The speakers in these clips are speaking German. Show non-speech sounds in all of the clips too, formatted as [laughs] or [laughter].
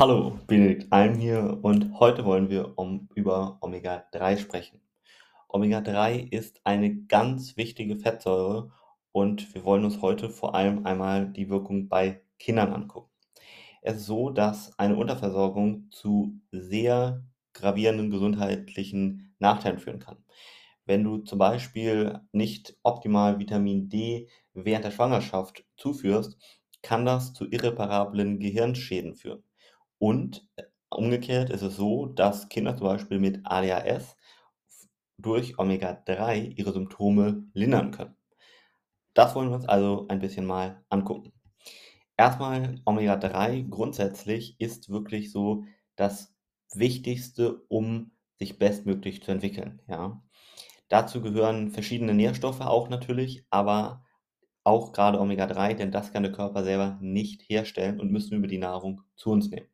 Hallo, Benedikt Alm hier und heute wollen wir um, über Omega-3 sprechen. Omega-3 ist eine ganz wichtige Fettsäure und wir wollen uns heute vor allem einmal die Wirkung bei Kindern angucken. Es ist so, dass eine Unterversorgung zu sehr gravierenden gesundheitlichen Nachteilen führen kann. Wenn du zum Beispiel nicht optimal Vitamin D während der Schwangerschaft zuführst, kann das zu irreparablen Gehirnschäden führen. Und äh, umgekehrt ist es so, dass Kinder zum Beispiel mit ADHS durch Omega-3 ihre Symptome lindern können. Das wollen wir uns also ein bisschen mal angucken. Erstmal Omega-3 grundsätzlich ist wirklich so das Wichtigste, um sich bestmöglich zu entwickeln. Ja. Dazu gehören verschiedene Nährstoffe auch natürlich, aber auch gerade Omega-3, denn das kann der Körper selber nicht herstellen und müssen wir über die Nahrung zu uns nehmen.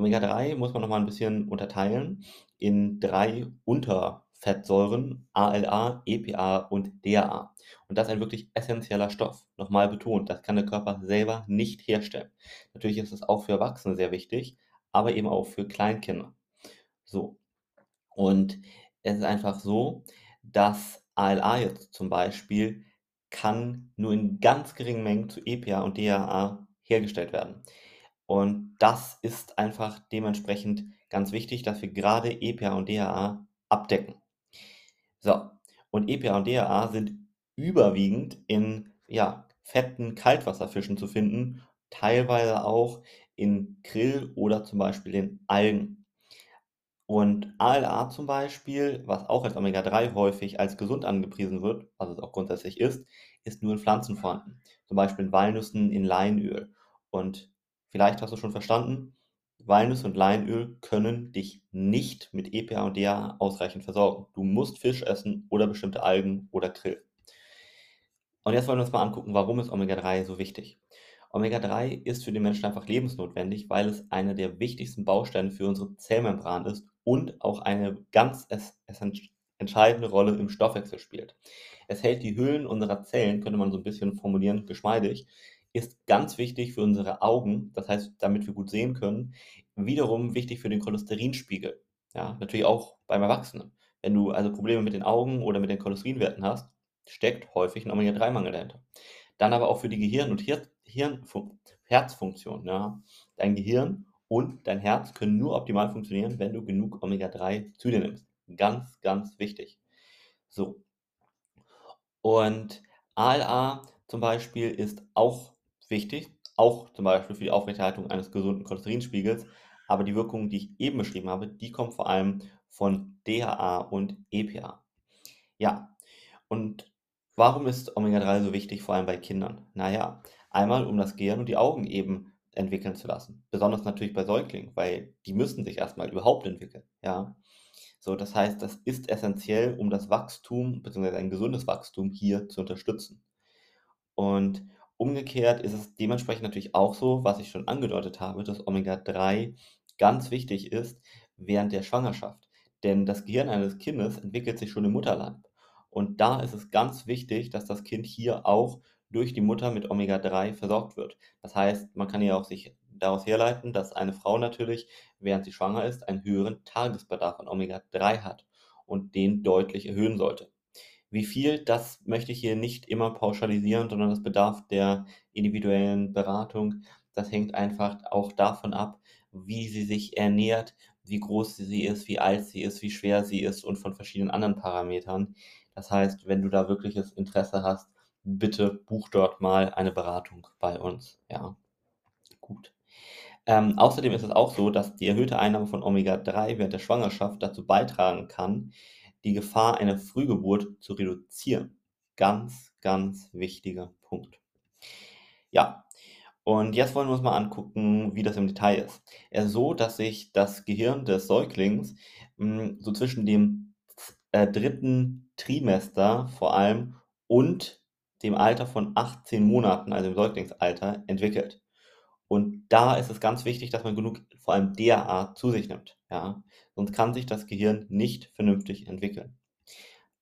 Omega-3 muss man noch mal ein bisschen unterteilen in drei Unterfettsäuren, ALA, EPA und DHA. Und das ist ein wirklich essentieller Stoff. Nochmal betont, das kann der Körper selber nicht herstellen. Natürlich ist es auch für Erwachsene sehr wichtig, aber eben auch für Kleinkinder. So. Und es ist einfach so, dass ALA jetzt zum Beispiel kann nur in ganz geringen Mengen zu EPA und DHA hergestellt werden. Und das ist einfach dementsprechend ganz wichtig, dass wir gerade EPA und DHA abdecken. So, und EPA und DHA sind überwiegend in ja, fetten Kaltwasserfischen zu finden, teilweise auch in Krill oder zum Beispiel in Algen. Und ALA zum Beispiel, was auch als Omega-3 häufig als gesund angepriesen wird, was es auch grundsätzlich ist, ist nur in Pflanzen vorhanden. Zum Beispiel in Walnüssen, in Leinöl. Und Vielleicht hast du schon verstanden, Walnuss und Leinöl können dich nicht mit EPA und DHA ausreichend versorgen. Du musst Fisch essen oder bestimmte Algen oder Krill. Und jetzt wollen wir uns mal angucken, warum ist Omega-3 so wichtig. Omega-3 ist für den Menschen einfach lebensnotwendig, weil es einer der wichtigsten Bausteine für unsere Zellmembran ist und auch eine ganz entscheidende Rolle im Stoffwechsel spielt. Es hält die Hüllen unserer Zellen, könnte man so ein bisschen formulieren, geschmeidig, ist ganz wichtig für unsere Augen, das heißt, damit wir gut sehen können, wiederum wichtig für den Cholesterinspiegel. Ja, natürlich auch beim Erwachsenen. Wenn du also Probleme mit den Augen oder mit den Cholesterinwerten hast, steckt häufig ein Omega-3-Mangel dahinter. Dann aber auch für die Gehirn- und Hir Hirn Herzfunktion. Ja. Dein Gehirn und dein Herz können nur optimal funktionieren, wenn du genug Omega-3 zu dir nimmst. Ganz, ganz wichtig. So. Und ALA zum Beispiel ist auch wichtig, auch zum Beispiel für die Aufrechterhaltung eines gesunden Cholesterinspiegels. Aber die Wirkungen, die ich eben beschrieben habe, die kommen vor allem von DHA und EPA. Ja, und warum ist Omega-3 so wichtig, vor allem bei Kindern? Naja, einmal um das Gehirn und die Augen eben entwickeln zu lassen. Besonders natürlich bei Säuglingen, weil die müssen sich erstmal überhaupt entwickeln. Ja, so, das heißt, das ist essentiell, um das Wachstum bzw. ein gesundes Wachstum hier zu unterstützen. Und Umgekehrt ist es dementsprechend natürlich auch so, was ich schon angedeutet habe, dass Omega-3 ganz wichtig ist während der Schwangerschaft. Denn das Gehirn eines Kindes entwickelt sich schon im Mutterleib. Und da ist es ganz wichtig, dass das Kind hier auch durch die Mutter mit Omega-3 versorgt wird. Das heißt, man kann ja auch sich daraus herleiten, dass eine Frau natürlich, während sie schwanger ist, einen höheren Tagesbedarf an Omega-3 hat und den deutlich erhöhen sollte. Wie viel, das möchte ich hier nicht immer pauschalisieren, sondern das bedarf der individuellen Beratung. Das hängt einfach auch davon ab, wie sie sich ernährt, wie groß sie ist, wie alt sie ist, wie schwer sie ist und von verschiedenen anderen Parametern. Das heißt, wenn du da wirkliches Interesse hast, bitte buch dort mal eine Beratung bei uns. Ja, gut. Ähm, außerdem ist es auch so, dass die erhöhte Einnahme von Omega-3 während der Schwangerschaft dazu beitragen kann, die Gefahr einer Frühgeburt zu reduzieren. Ganz, ganz wichtiger Punkt. Ja, und jetzt wollen wir uns mal angucken, wie das im Detail ist. Ist so, dass sich das Gehirn des Säuglings mh, hm, so zwischen dem äh, dritten Trimester vor allem und dem Alter von 18 Monaten, also im Säuglingsalter, entwickelt. Und da ist es ganz wichtig, dass man genug, vor allem DHA, zu sich nimmt. Ja? Sonst kann sich das Gehirn nicht vernünftig entwickeln.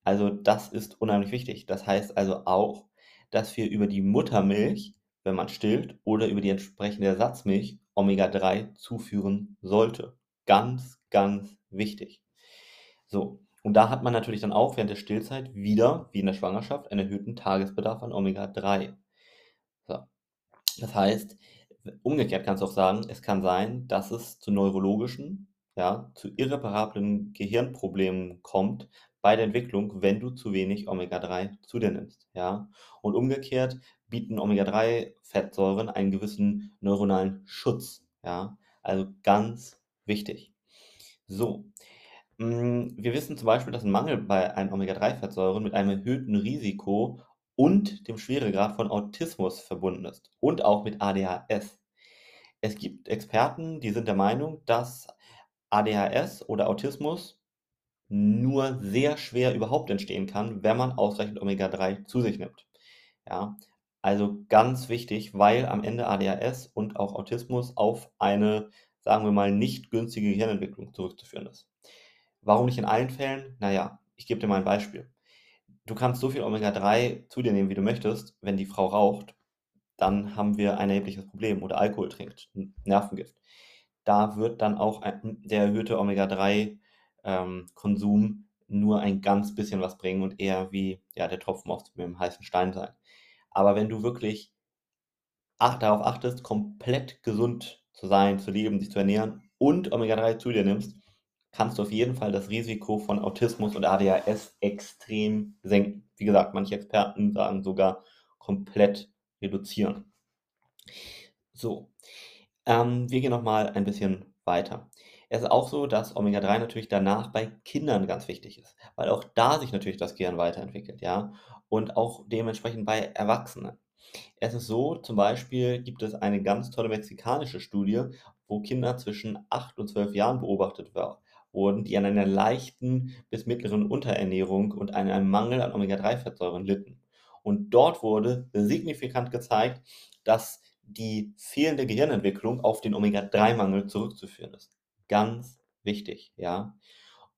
Also das ist unheimlich wichtig. Das heißt also auch, dass wir über die Muttermilch, wenn man stillt oder über die entsprechende Ersatzmilch Omega-3 zuführen sollte. Ganz, ganz wichtig. So, und da hat man natürlich dann auch während der Stillzeit wieder, wie in der Schwangerschaft, einen erhöhten Tagesbedarf an Omega-3. So. Das heißt, umgekehrt kannst du auch sagen, es kann sein, dass es zu neurologischen, ja, zu irreparablen Gehirnproblemen kommt bei der Entwicklung, wenn du zu wenig Omega-3 zu dir nimmst, ja. Und umgekehrt bieten Omega-3-Fettsäuren einen gewissen neuronalen Schutz, ja. Also ganz wichtig. So, hm, wir wissen zum Beispiel, dass ein Mangel bei einen Omega-3-Fettsäuren mit einem erhöhten Risiko und dem Schweregrad von Autismus verbunden ist und auch mit ADHS. Es gibt Experten, die sind der Meinung, dass ADHS oder Autismus nur sehr schwer überhaupt entstehen kann, wenn man ausreichend Omega-3 zu sich nimmt. Ja, also ganz wichtig, weil am Ende ADHS und auch Autismus auf eine, sagen wir mal, nicht günstige Gehirnentwicklung zurückzuführen ist. Warum nicht in allen Fällen? Naja, ich gebe dir mal ein Beispiel. Du kannst so viel Omega-3 zu dir nehmen, wie du möchtest. Wenn die Frau raucht, dann haben wir ein erhebliches Problem. Oder Alkohol trinkt, Nervengift. Da wird dann auch der erhöhte Omega-3-Konsum ähm, nur ein ganz bisschen was bringen und eher wie ja, der Tropfen auf dem heißen Stein sein. Aber wenn du wirklich darauf achtest, komplett gesund zu sein, zu leben, sich zu ernähren und Omega-3 zu dir nimmst, kannst du auf jeden Fall das Risiko von Autismus und ADHS extrem senken. Wie gesagt, manche Experten sagen sogar komplett reduzieren. So, ähm, wir gehen nochmal ein bisschen weiter. Es ist auch so, dass Omega-3 natürlich danach bei Kindern ganz wichtig ist, weil auch da sich natürlich das Gehirn weiterentwickelt, ja, und auch dementsprechend bei Erwachsenen. Es ist so, zum Beispiel gibt es eine ganz tolle mexikanische Studie, wo Kinder zwischen 8 und 12 Jahren beobachtet wurden, die an einer leichten bis mittleren Unterernährung und einem Mangel an Omega-3-Fettsäuren litten. Und dort wurde signifikant gezeigt, dass die fehlende Gehirnentwicklung auf den Omega-3-Mangel zurückzuführen ist. Ganz wichtig, ja.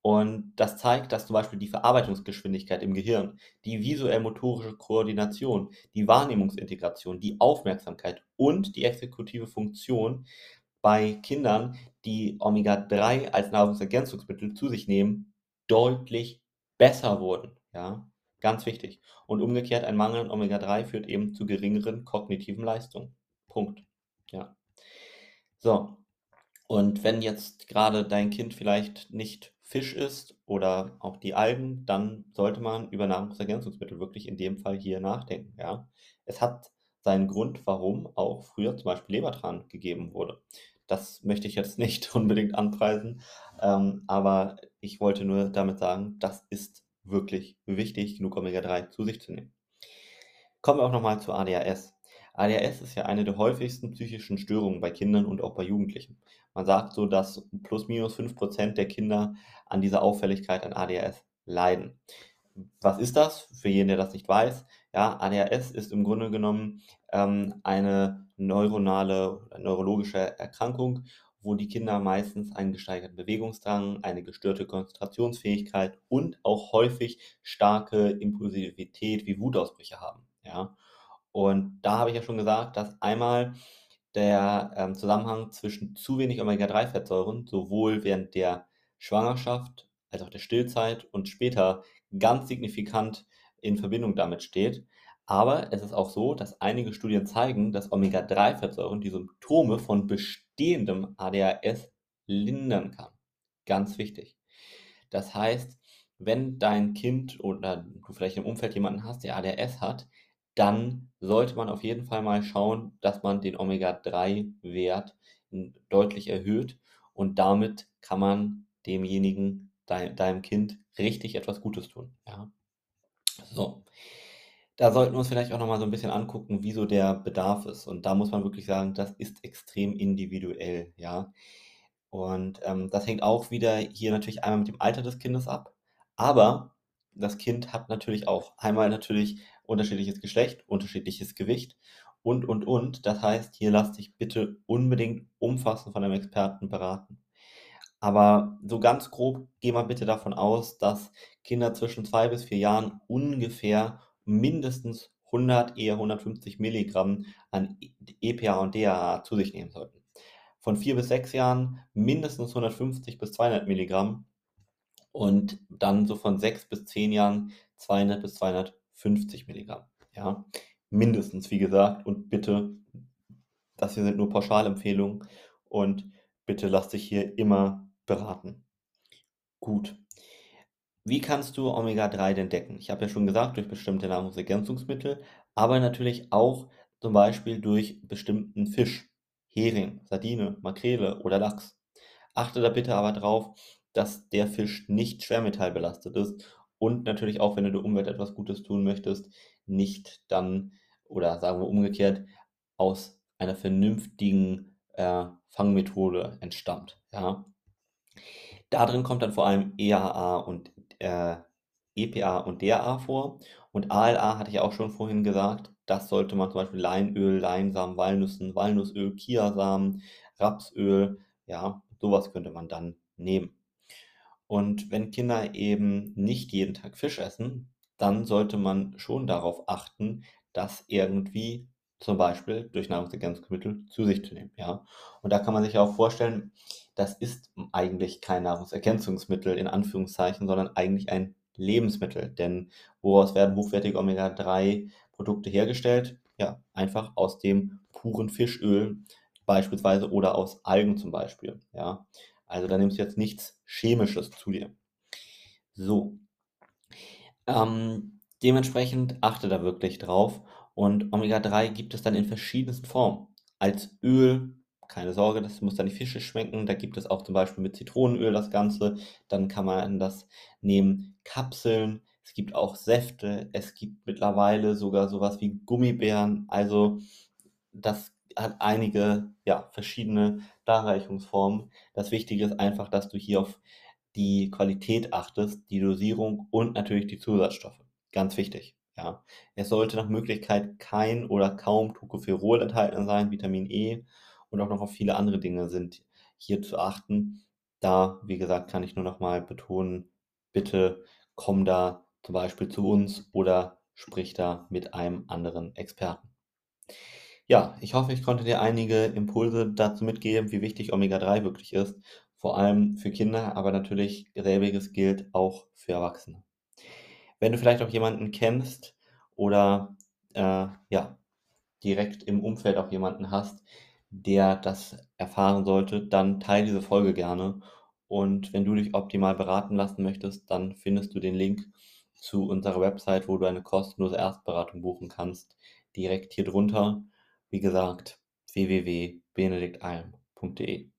Und das zeigt, dass zum Beispiel die Verarbeitungsgeschwindigkeit im Gehirn, die visuell-motorische Koordination, die Wahrnehmungsintegration, die Aufmerksamkeit und die exekutive Funktion bei Kindern, die Omega-3 als Nahrungsergänzungsmittel zu sich nehmen, deutlich besser wurden. Ja, ganz wichtig. Und umgekehrt, ein Mangel an Omega-3 führt eben zu geringeren kognitiven Leistungen. Punkt. Ja. So. Und wenn jetzt gerade dein Kind vielleicht nicht Fisch isst oder auch die Algen, dann sollte man über Nahrungsergänzungsmittel wirklich in dem Fall hier nachdenken. Ja. Es hat seinen Grund, warum auch früher zum Beispiel Lebertran gegeben wurde. Das möchte ich jetzt nicht [laughs] unbedingt anpreisen, ähm, aber ich wollte nur damit sagen, das ist wirklich wichtig, genug Omega-3 zu sich zu nehmen. Kommen wir auch nochmal zu ADHS. ADHS ist ja eine der häufigsten psychischen Störungen bei Kindern und auch bei Jugendlichen. Man sagt so, dass plus minus 5% der Kinder an dieser Auffälligkeit an ADHS leiden. Was ist das? Für jeden, der das nicht weiß. Ja, ADHS ist im Grunde genommen ähm, eine neuronale, neurologische Erkrankung, wo die Kinder meistens einen gesteigerten Bewegungsdrang, eine gestörte Konzentrationsfähigkeit und auch häufig starke Impulsivität wie Wutausbrüche haben. Ja. Und da habe ich ja schon gesagt, dass einmal der ähm, Zusammenhang zwischen zu wenig Omega-3-Fettsäuren sowohl während der Schwangerschaft als auch der Stillzeit und später ganz signifikant in Verbindung damit steht. Aber es ist auch so, dass einige Studien zeigen, dass Omega-3-Fettsäuren die Symptome von bestehendem ADHS lindern kann. Ganz wichtig. Das heißt, wenn dein Kind oder du vielleicht im Umfeld jemanden hast, der ADHS hat, dann sollte man auf jeden Fall mal schauen, dass man den Omega-3-Wert deutlich erhöht und damit kann man demjenigen, dein, deinem Kind, richtig etwas Gutes tun. Ja. So. Da sollten wir uns vielleicht auch noch mal so ein bisschen angucken, wie so der Bedarf ist. Und da muss man wirklich sagen, das ist extrem individuell, ja. Und ähm, das hängt auch wieder hier natürlich einmal mit dem Alter des Kindes ab. Aber das Kind hat natürlich auch einmal natürlich unterschiedliches Geschlecht, unterschiedliches Gewicht und, und, und. Das heißt, hier lasst dich bitte unbedingt umfassend von einem Experten beraten. Aber so ganz grob gehen wir bitte davon aus, dass Kinder zwischen zwei bis vier Jahren ungefähr mindestens 100, eher 150 Milligramm an EPA und DHA zu sich nehmen sollten. Von 4 bis 6 Jahren mindestens 150 bis 200 Milligramm und dann so von 6 bis 10 Jahren 200 bis 250 Milligramm. Ja, mindestens, wie gesagt, und bitte, das hier sind nur Pauschalempfehlungen und bitte lass dich hier immer beraten. Gut. Wie kannst du Omega-3 denn decken? Ich habe ja schon gesagt, durch bestimmte Nahrungsergänzungsmittel, aber natürlich auch zum Beispiel durch bestimmten Fisch, Hering, Sardine, Makrele oder Lachs. Achte da bitte aber drauf, dass der Fisch nicht schwermetallbelastet ist und natürlich auch, wenn du der Umwelt etwas Gutes tun möchtest, nicht dann oder sagen wir umgekehrt aus einer vernünftigen äh, Fangmethode entstammt. Ja. Da drin kommt dann vor allem EAA und äh, EPA und DAA vor. Und ALA hatte ich auch schon vorhin gesagt, das sollte man zum Beispiel Leinöl, Leinsamen, Walnüssen, Walnussöl, Kiasamen, Rapsöl, ja, sowas könnte man dann nehmen. Und wenn Kinder eben nicht jeden Tag Fisch essen, dann sollte man schon darauf achten, das irgendwie zum Beispiel durch Nahrungsergänzungsmittel zu sich zu nehmen. Ja? Und da kann man sich auch vorstellen, das ist eigentlich kein Nahrungsergänzungsmittel in Anführungszeichen, sondern eigentlich ein Lebensmittel. Denn woraus werden hochwertige Omega-3-Produkte hergestellt? Ja, einfach aus dem puren Fischöl beispielsweise oder aus Algen zum Beispiel. Ja, also da nimmst du jetzt nichts Chemisches zu dir. So. Ähm, dementsprechend achte da wirklich drauf. Und Omega-3 gibt es dann in verschiedensten Formen. Als Öl, keine Sorge, das muss dann die Fische schmecken. Da gibt es auch zum Beispiel mit Zitronenöl das Ganze. Dann kann man das nehmen. Kapseln, es gibt auch Säfte, es gibt mittlerweile sogar sowas wie Gummibären. Also das hat einige ja, verschiedene Darreichungsformen. Das Wichtige ist einfach, dass du hier auf die Qualität achtest, die Dosierung und natürlich die Zusatzstoffe. Ganz wichtig. Ja. Es sollte nach Möglichkeit kein oder kaum Tocopherol enthalten sein, Vitamin E und auch noch auf viele andere Dinge sind hier zu achten. Da, wie gesagt, kann ich nur noch mal betonen, bitte komm da zum Beispiel zu uns oder sprich da mit einem anderen Experten. Ja, ich hoffe, ich konnte dir einige Impulse dazu mitgeben, wie wichtig Omega-3 wirklich ist, vor allem für Kinder, aber natürlich selbiges gilt auch für Erwachsene. Wenn du vielleicht auch jemanden kennst oder äh, ja, direkt im Umfeld auch jemanden hast, der das erfahren sollte, dann teile diese Folge gerne. Und wenn du dich optimal beraten lassen möchtest, dann findest du den Link zu unserer Website, wo du eine kostenlose Erstberatung buchen kannst, direkt hier drunter. Wie gesagt, www.benediktalm.de